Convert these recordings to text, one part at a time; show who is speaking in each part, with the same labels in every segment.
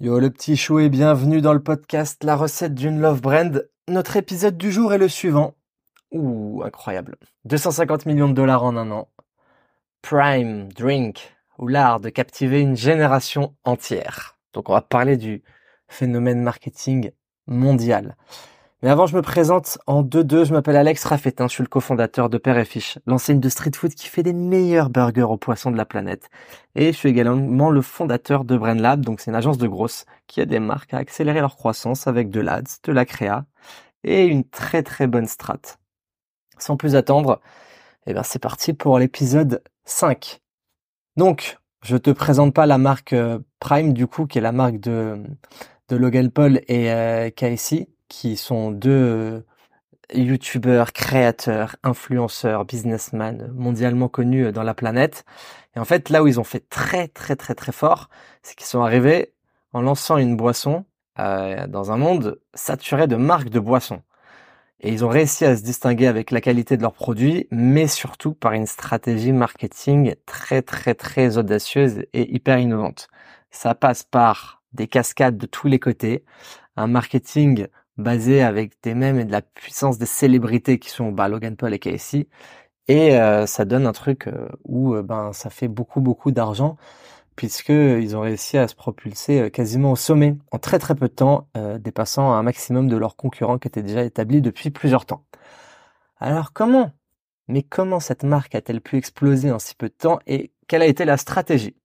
Speaker 1: Yo le petit chou et bienvenue dans le podcast La recette d'une love brand. Notre épisode du jour est le suivant. Ouh, incroyable. 250 millions de dollars en un an. Prime Drink, ou l'art de captiver une génération entière. Donc on va parler du phénomène marketing mondial. Mais avant, je me présente en 2-2. Je m'appelle Alex Raffetin. Je suis le cofondateur de Père et Fiche, l'enseigne de street food qui fait les meilleurs burgers aux poissons de la planète. Et je suis également le fondateur de Brain Lab. Donc, c'est une agence de grosses qui aide des marques à accélérer leur croissance avec de l'ADS, de la créa et une très très bonne strat. Sans plus attendre, eh ben, c'est parti pour l'épisode 5. Donc, je te présente pas la marque euh, Prime, du coup, qui est la marque de, de Logan Paul et euh, Casey qui sont deux euh, youtubeurs, créateurs, influenceurs, businessmen mondialement connus euh, dans la planète. Et en fait, là où ils ont fait très très très très fort, c'est qu'ils sont arrivés en lançant une boisson euh, dans un monde saturé de marques de boissons. Et ils ont réussi à se distinguer avec la qualité de leurs produits, mais surtout par une stratégie marketing très très très audacieuse et hyper innovante. Ça passe par des cascades de tous les côtés, un marketing basé avec des mèmes et de la puissance des célébrités qui sont bah, Logan Paul et Casey. Et euh, ça donne un truc euh, où euh, ben ça fait beaucoup beaucoup d'argent puisque ils ont réussi à se propulser quasiment au sommet en très très peu de temps, dépassant un maximum de leurs concurrents qui étaient déjà établis depuis plusieurs temps. Alors comment Mais comment cette marque a-t-elle pu exploser en si peu de temps et quelle a été la stratégie?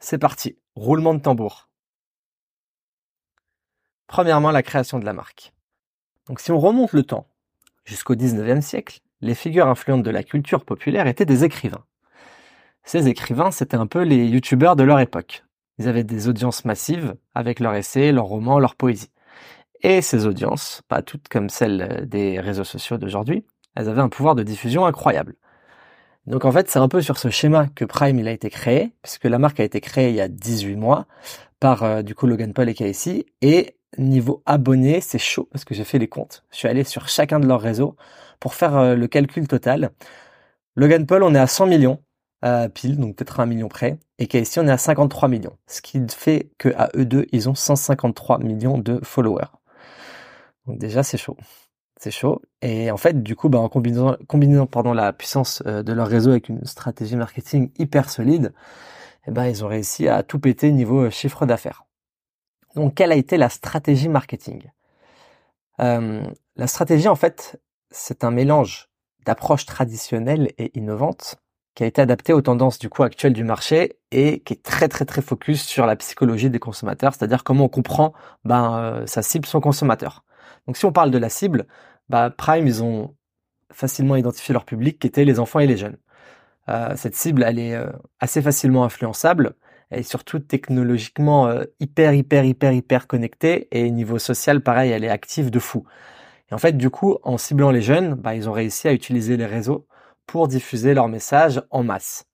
Speaker 1: C'est parti, roulement de tambour. Premièrement, la création de la marque. Donc si on remonte le temps jusqu'au 19e siècle, les figures influentes de la culture populaire étaient des écrivains. Ces écrivains, c'était un peu les youtubeurs de leur époque. Ils avaient des audiences massives avec leurs essais, leurs romans, leur poésie. Et ces audiences, pas toutes comme celles des réseaux sociaux d'aujourd'hui, elles avaient un pouvoir de diffusion incroyable. Donc en fait, c'est un peu sur ce schéma que Prime a été créé, puisque la marque a été créée il y a 18 mois par euh, du coup Logan Paul et Casey, et niveau abonnés, c'est chaud parce que j'ai fait les comptes. Je suis allé sur chacun de leurs réseaux pour faire euh, le calcul total. Logan Paul, on est à 100 millions euh, pile, donc peut-être un million près. Et qu'ici, on est à 53 millions. Ce qui fait que à eux deux, ils ont 153 millions de followers. Donc déjà, c'est chaud. C'est chaud. Et en fait, du coup, bah, en combinant, combinant la puissance euh, de leur réseau avec une stratégie marketing hyper solide, eh ben, ils ont réussi à tout péter niveau chiffre d'affaires. Donc, quelle a été la stratégie marketing? Euh, La stratégie, en fait, c'est un mélange d'approches traditionnelles et innovantes qui a été adapté aux tendances du coup actuelles du marché et qui est très très très focus sur la psychologie des consommateurs, c'est-à-dire comment on comprend ben, euh, sa cible, son consommateur. Donc si on parle de la cible, bah, Prime, ils ont facilement identifié leur public qui étaient les enfants et les jeunes. Euh, cette cible, elle est assez facilement influençable est surtout technologiquement euh, hyper, hyper, hyper, hyper connectée. Et niveau social, pareil, elle est active de fou. Et en fait, du coup, en ciblant les jeunes, bah, ils ont réussi à utiliser les réseaux pour diffuser leurs messages en masse.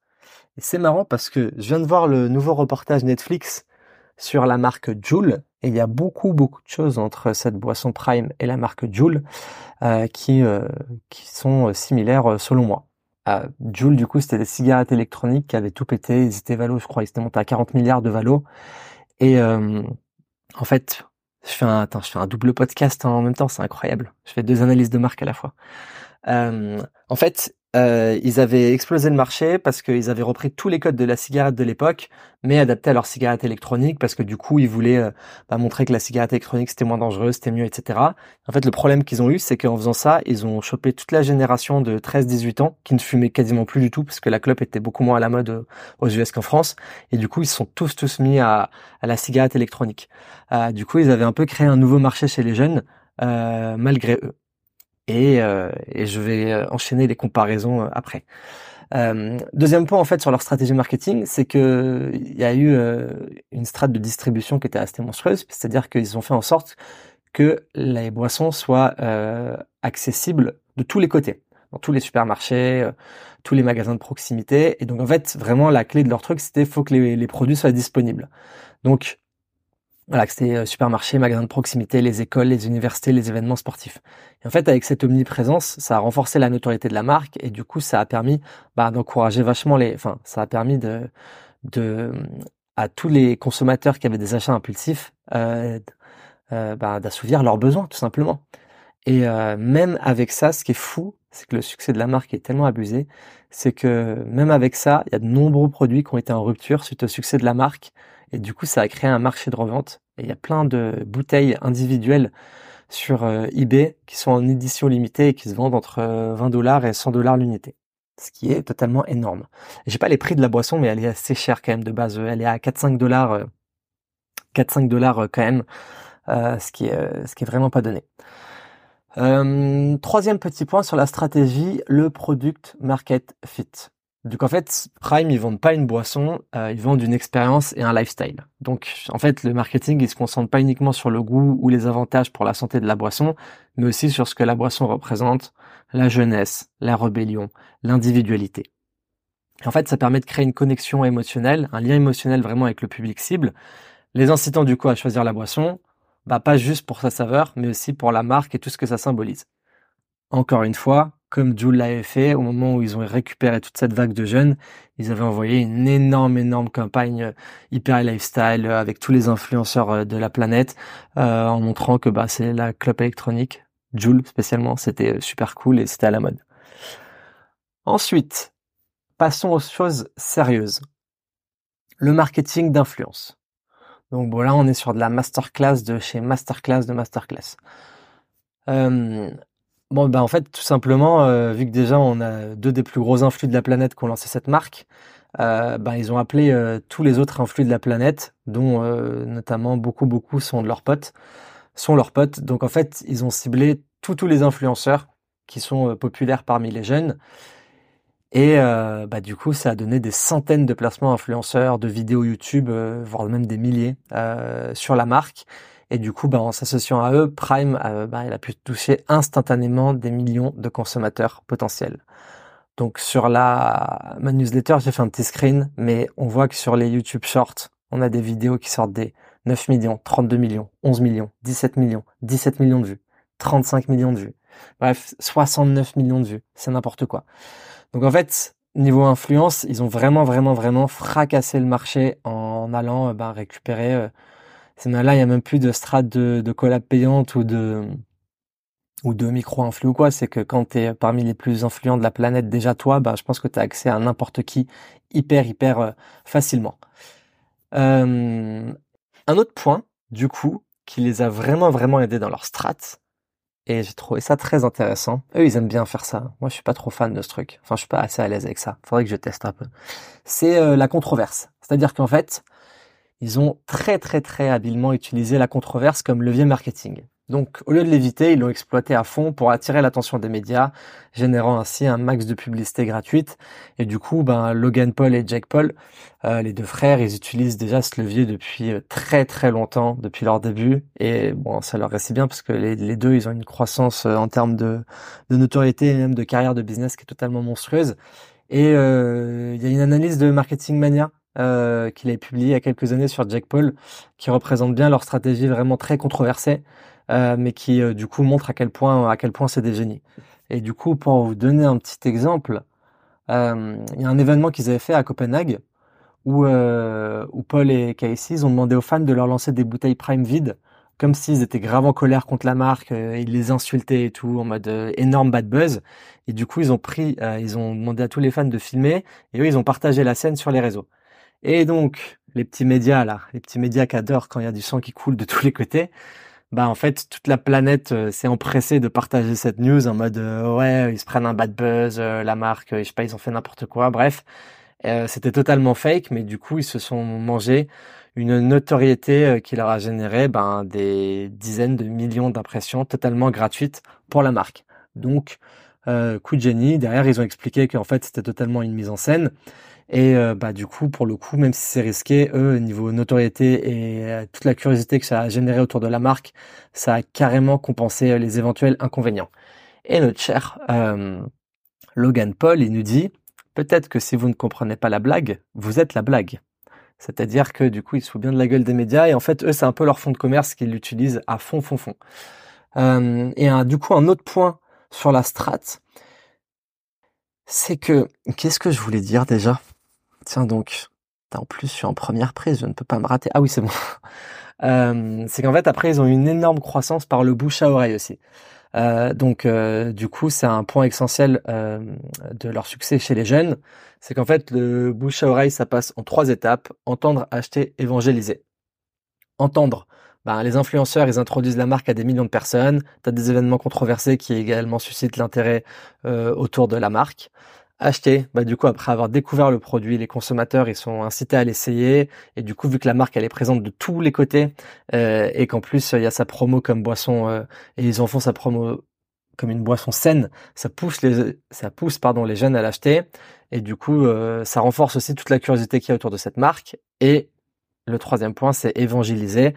Speaker 1: Et c'est marrant parce que je viens de voir le nouveau reportage Netflix sur la marque Joule. Et il y a beaucoup, beaucoup de choses entre cette boisson Prime et la marque Joule euh, qui, euh, qui sont similaires selon moi. Euh, Joule, du coup, c'était des cigarettes électroniques qui avaient tout pété. Ils étaient valo, je crois, ils étaient montés à 40 milliards de valo. Et euh, en fait, je fais un, attends, je fais un double podcast en même temps, c'est incroyable. Je fais deux analyses de marque à la fois. Euh, en fait, euh, ils avaient explosé le marché parce qu'ils avaient repris tous les codes de la cigarette de l'époque, mais adapté à leur cigarette électronique parce que du coup ils voulaient euh, bah, montrer que la cigarette électronique c'était moins dangereux, c'était mieux, etc. En fait, le problème qu'ils ont eu, c'est qu'en faisant ça, ils ont chopé toute la génération de 13-18 ans qui ne fumaient quasiment plus du tout parce que la clope était beaucoup moins à la mode euh, aux US qu'en France, et du coup ils sont tous tous mis à, à la cigarette électronique. Euh, du coup, ils avaient un peu créé un nouveau marché chez les jeunes malgré eux. Euh, et, je vais euh, enchaîner les comparaisons euh, après. deuxième point en fait sur leur stratégie marketing, c'est que il y a eu une strate de distribution qui était assez monstrueuse, c'est-à-dire qu'ils ont fait en sorte que les boissons soient accessibles de tous les côtés, dans tous les supermarchés, tous les magasins de proximité. Et donc en fait, vraiment la clé de leur truc, c'était faut que les, les produits soient disponibles. Donc voilà, que c'était euh, supermarché, magasin de proximité, les écoles, les universités, les événements sportifs. Et en fait, avec cette omniprésence, ça a renforcé la notoriété de la marque et du coup, ça a permis bah, d'encourager vachement les, enfin, ça a permis de, de à tous les consommateurs qui avaient des achats impulsifs euh, euh, bah, d'assouvir leurs besoins tout simplement. Et euh, même avec ça, ce qui est fou, c'est que le succès de la marque est tellement abusé, c'est que même avec ça, il y a de nombreux produits qui ont été en rupture suite au succès de la marque. Et du coup, ça a créé un marché de revente. Il y a plein de bouteilles individuelles sur eBay qui sont en édition limitée et qui se vendent entre 20 dollars et 100 dollars l'unité ce qui est totalement énorme. J'ai pas les prix de la boisson, mais elle est assez chère quand même de base. Elle est à 4-5 dollars, 4-5 euh, dollars euh, quand même, euh, ce qui est ce qui est vraiment pas donné. troisième petit point sur la stratégie, le product market fit. Donc en fait, Prime, ils vendent pas une boisson, ils vendent une expérience et un lifestyle. Donc en fait, le marketing, il se concentre pas uniquement sur le goût ou les avantages pour la santé de la boisson, mais aussi sur ce que la boisson représente, la jeunesse, la rébellion, l'individualité. En fait, ça permet de créer une connexion émotionnelle, un lien émotionnel vraiment avec le public cible, les incitant du coup à choisir la boisson, bah pas juste pour sa saveur, mais aussi pour la marque et tout ce que ça symbolise. Encore une fois, comme Jules l'avait fait, au moment où ils ont récupéré toute cette vague de jeunes, ils avaient envoyé une énorme, énorme campagne euh, hyper lifestyle euh, avec tous les influenceurs euh, de la planète, en montrant que bah, c'est la clope électronique Joule spécialement, c'était super cool et c'était à la mode. Ensuite, passons aux choses sérieuses. Le marketing d'influence. Donc bon là on est sur de la masterclass de chez masterclass de masterclass. Euh, bon bah en fait tout simplement euh, vu que déjà on a deux des plus gros influx de la planète qui ont lancé cette marque, euh, bah, ils ont appelé euh, tous les autres influx de la planète, dont notamment beaucoup beaucoup sont de leurs potes, sont leurs potes. Donc en fait, ils ont ciblé tous tous les influenceurs qui sont populaires parmi les jeunes. Et bah, du coup, ça a donné des centaines de placements influenceurs, de vidéos YouTube, voire même des milliers sur la marque. Et du coup, bah, en s'associant à eux, Prime, il a pu toucher instantanément des millions de consommateurs potentiels. Donc sur la ma newsletter, j'ai fait un petit screen, mais on voit que sur les YouTube Shorts, on a des vidéos qui sortent des 9 millions, 32 millions, 11 millions, 17 millions, 17 millions de vues, 35 millions de vues. Bref, 69 millions de vues. C'est n'importe quoi. Donc en fait, niveau influence, ils ont vraiment, vraiment, vraiment fracassé le marché en allant euh, ben, récupérer. Euh, là, il y a même plus de strates de, de collab payante ou de ou de micro-influx ou quoi. C'est que quand tu es parmi les plus influents de la planète, déjà toi, ben, je pense que tu as accès à n'importe qui hyper, hyper euh, facilement. Un autre point, du coup, qui les a vraiment vraiment aidés dans leur strat, et j'ai trouvé ça très intéressant. Eux, ils aiment bien faire ça. Moi, je suis pas trop fan de ce truc. Enfin, je suis pas assez à l'aise avec ça. Faudrait que je teste un peu. C'est euh, la controverse. C'est-à-dire qu'en fait, ils ont très très très habilement utilisé la controverse comme levier marketing. Donc, au lieu de l'éviter, ils l'ont exploité à fond pour attirer l'attention des médias, générant ainsi un max de publicité gratuite. Et du coup, ben, Logan Paul et Jake Paul, euh, les deux frères, ils utilisent déjà ce levier depuis euh, très très longtemps, depuis leur début. Et bon, ça leur reste bien parce que les, deux, ils ont une croissance euh, en termes de, de notoriété et même de carrière de business qui est totalement monstrueuse. Et il y a une analyse de Marketing Mania euh, qu'il a publié il y a quelques années sur Jake Paul, qui représente bien leur stratégie vraiment très controversée. Euh, mais qui euh, du coup montre à quel point à quel point c'est des génies. Et du coup, pour vous donner un petit exemple, euh, il y a un événement qu'ils avaient fait à Copenhague où, où Paul et Casey ont demandé aux fans de leur lancer des bouteilles Prime vides, comme s'ils étaient grave en colère contre la marque, ils les insultaient et tout, en mode énorme bad buzz. Et du coup, ils ont pris, ils ont demandé à tous les fans de filmer, et eux, ils ont partagé la scène sur les réseaux. Et donc, les petits médias là, les petits médias qui adorent quand il y a du sang qui coule de tous les côtés, bah en fait toute la planète euh, s'est empressée de partager cette news en mode euh, ouais ils se prennent un bad buzz euh, la marque je sais pas ils ont fait n'importe quoi bref. C'était totalement fake mais du coup ils se sont mangés une notoriété qui leur a généré ben des dizaines de millions d'impressions totalement gratuites pour la marque. Donc coup de génie. Derrière ils ont expliqué qu'en fait c'était totalement une mise en scène et euh, bah du coup, pour le coup, même si c'est risqué, eux, niveau notoriété et euh, toute la curiosité que ça a généré autour de la marque, ça a carrément compensé euh, les éventuels inconvénients. Et notre cher Logan Paul, il nous dit, peut-être que si vous ne comprenez pas la blague, vous êtes la blague. C'est-à-dire que du coup, ils se foutent bien de la gueule des médias et en fait, eux, c'est un peu leur fond de commerce qu'ils utilisent à fond, fond, fond. et du coup, un autre point sur la strat, c'est que, qu'est-ce que je voulais dire déjà? Tiens donc, en plus, je suis en première prise, je ne peux pas me rater. Ah oui, c'est bon. Euh, c'est qu'en fait, après, ils ont une énorme croissance par le bouche à oreille aussi. Euh, donc, euh, du coup, c'est un point essentiel de leur succès chez les jeunes. C'est qu'en fait, le bouche à oreille, ça passe en trois étapes entendre, acheter, évangéliser. Entendre. Ben, les influenceurs, ils introduisent la marque à des millions de personnes. Tu as des événements controversés qui également suscitent l'intérêt autour de la marque acheter. Bah, du coup, après avoir découvert le produit, les consommateurs, ils sont incités à l'essayer. Et du coup, vu que la marque, elle est présente de tous les côtés, euh, et qu'en plus, il y a sa promo comme boisson, euh, et ils en font sa promo comme une boisson saine, ça pousse les, ça pousse, pardon, les jeunes à l'acheter. Et du coup, euh, ça renforce aussi toute la curiosité qu'il y a autour de cette marque. Et le troisième point, c'est évangéliser.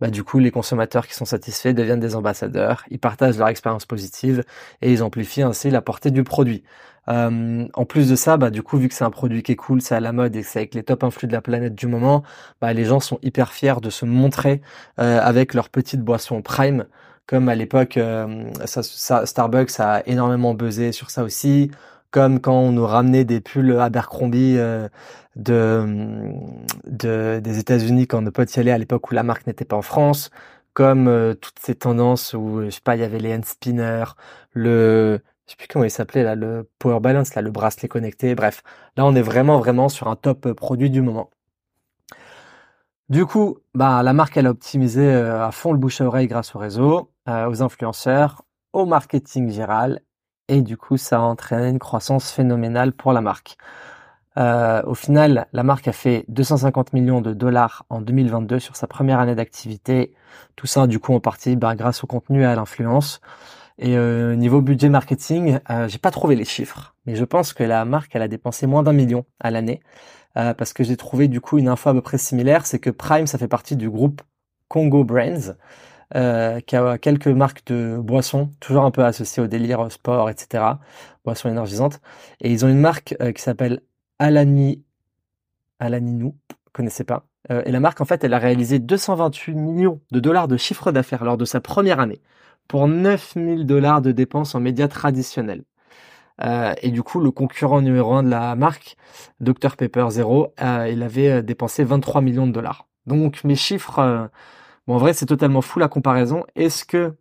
Speaker 1: Bah, du coup, les consommateurs qui sont satisfaits deviennent des ambassadeurs, ils partagent leur expérience positive et ils amplifient ainsi la portée du produit. Euh, en plus de ça, bah, du coup, vu que c'est un produit qui est cool, c'est à la mode et c'est avec les top influx de la planète du moment, bah, les gens sont hyper fiers de se montrer euh, avec leur petite boisson prime. Comme à l'époque, euh, Starbucks a énormément buzzé sur ça aussi. Comme quand on nous ramenait des pulls Abercrombie de des États-Unis quand nos potes y allaient à l'époque où la marque n'était pas en France comme toutes ces tendances où je sais pas il y avait les hand spinners le je sais plus comment il s'appelait là, le Power Balance, là, le bracelet connecté. Bref, là on est vraiment vraiment sur un top euh, produit du moment. Du coup, bah la marque elle a optimisé euh, à fond le bouche à oreille grâce au réseau, euh, aux influenceurs, au marketing général, et du coup ça a entraîné une croissance phénoménale pour la marque. au final, la marque a fait 250 millions de dollars en 2022 sur sa première année d'activité. Tout ça, du coup, en partie bah, grâce au contenu et à l'influence. Et euh, niveau budget marketing, euh, j'ai pas trouvé les chiffres, mais je pense que la marque elle a dépensé moins d'un million à l'année euh, parce que j'ai trouvé du coup une info à peu près similaire, c'est que Prime ça fait partie du groupe Congo Brands. Euh, qui a quelques marques de boissons, toujours un peu associées au délire sport, etc. Boissons énergisantes. Et ils ont une marque qui s'appelle Alani, Alaninou, connaissez pas. et la marque, en fait, elle a réalisé 228 millions de dollars de chiffre d'affaires lors de sa première année pour 9000 dollars de dépenses en médias traditionnels. Euh, et du coup, le concurrent numéro un de la marque, Dr Pepper Zero, euh, il avait euh, dépensé 23 millions de dollars. Donc mes chiffres, bon en vrai c'est totalement fou la comparaison. Est-ce que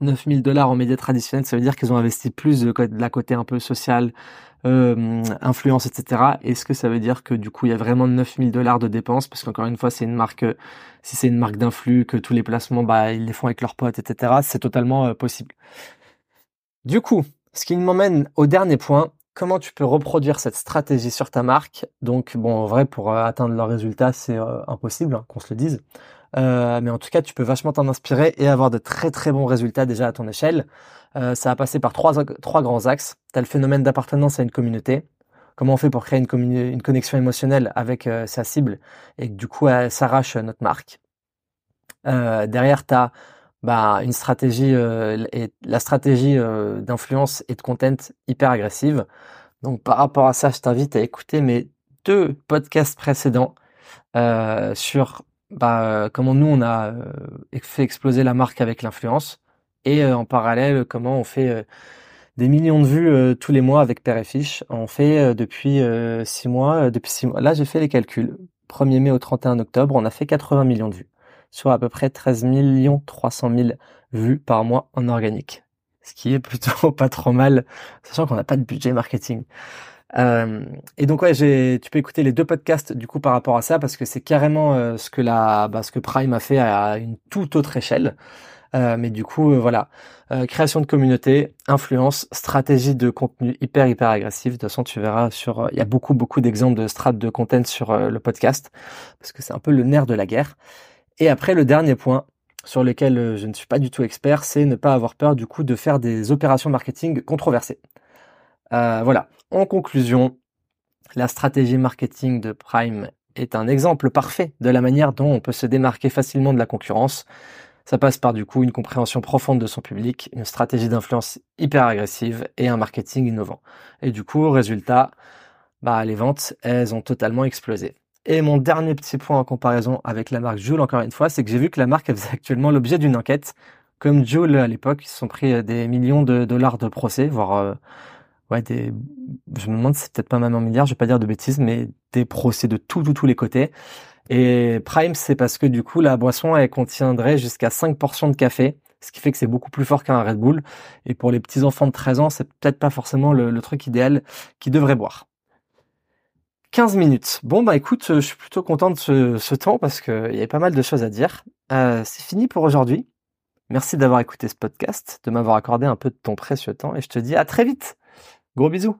Speaker 1: 9000 dollars en médias traditionnels, ça veut dire qu'ils ont investi plus de, la côté un peu social, euh, influence, etc. Est-ce que ça veut dire que du coup il y a vraiment 9000 dollars de dépenses? Parce qu'encore une fois c'est une marque, si c'est une marque d'influx, que tous les placements bah ils les font avec leurs potes, etc. C'est totalement euh, possible. Du coup, ce qui m'emmène au dernier point, comment tu peux reproduire cette stratégie sur ta marque? Donc bon, en vrai pour euh, atteindre leurs résultats c'est impossible, hein, qu'on se le dise. Euh, mais en tout cas, tu peux vachement t'en inspirer et avoir de très très bons résultats déjà à ton échelle. Euh, ça a passé par trois, grands axes. Tu as le phénomène d'appartenance à une communauté. Comment on fait pour créer une, une connexion émotionnelle avec euh, sa cible et que du coup, elle s'arrache notre marque? Euh, derrière, tu as bah, une stratégie, et la stratégie d'influence et de content hyper agressive. Donc par rapport à ça, je t'invite à écouter mes deux podcasts précédents sur bah, comment nous on a euh, fait exploser la marque avec l'influence et euh, en parallèle comment on fait euh, des millions de vues tous les mois avec Père et Fiche. On fait depuis six mois, depuis six mois. Là, j'ai fait les calculs. 1er mai au 31 octobre, on a fait 80 millions de vues, soit à peu près 13 millions 300 000 vues par mois en organique. Ce qui est plutôt pas trop mal, sachant qu'on n'a pas de budget marketing. Euh, et donc ouais, j'ai, tu peux écouter les deux podcasts du coup par rapport à ça parce que c'est carrément euh, ce que la, bah, ce que Prime a fait à une toute autre échelle. Euh, mais du coup, euh, voilà, création de communauté, influence, stratégie de contenu hyper hyper agressive. De toute façon, tu verras sur, il y a beaucoup beaucoup d'exemples de strates de content sur le podcast parce que c'est un peu le nerf de la guerre. Et après, le dernier point sur lequel je ne suis pas du tout expert, c'est ne pas avoir peur du coup de faire des opérations marketing controversées. Euh, voilà. En conclusion, la stratégie marketing de Prime est un exemple parfait de la manière dont on peut se démarquer facilement de la concurrence. Ça passe par du coup une compréhension profonde de son public, une stratégie d'influence hyper agressive et un marketing innovant. Et du coup, résultat, bah, les ventes, elles ont totalement explosé. Et mon dernier petit point en comparaison avec la marque Joule, encore une fois, c'est que j'ai vu que la marque faisait actuellement l'objet d'une enquête. Comme Joule à l'époque, ils se sont pris des millions de dollars de procès, voire euh, ouais, des, je me demande si c'est peut-être pas même un milliard, je vais pas dire de bêtises, mais des procès de tout, tout, tous les côtés. Et Prime, c'est parce que du coup, la boisson, elle contiendrait jusqu'à 5 portions de café, ce qui fait que c'est beaucoup plus fort qu'un Red Bull. Et pour les petits enfants de 13 ans, c'est peut-être pas forcément le, truc idéal qu'ils devraient boire. 15 minutes. Bon bah écoute, je suis plutôt content de ce, temps parce qu'il y avait pas mal de choses à dire. Euh, c'est fini pour aujourd'hui. Merci d'avoir écouté ce podcast, de m'avoir accordé un peu de ton précieux temps et je te dis à très vite. Gros bisous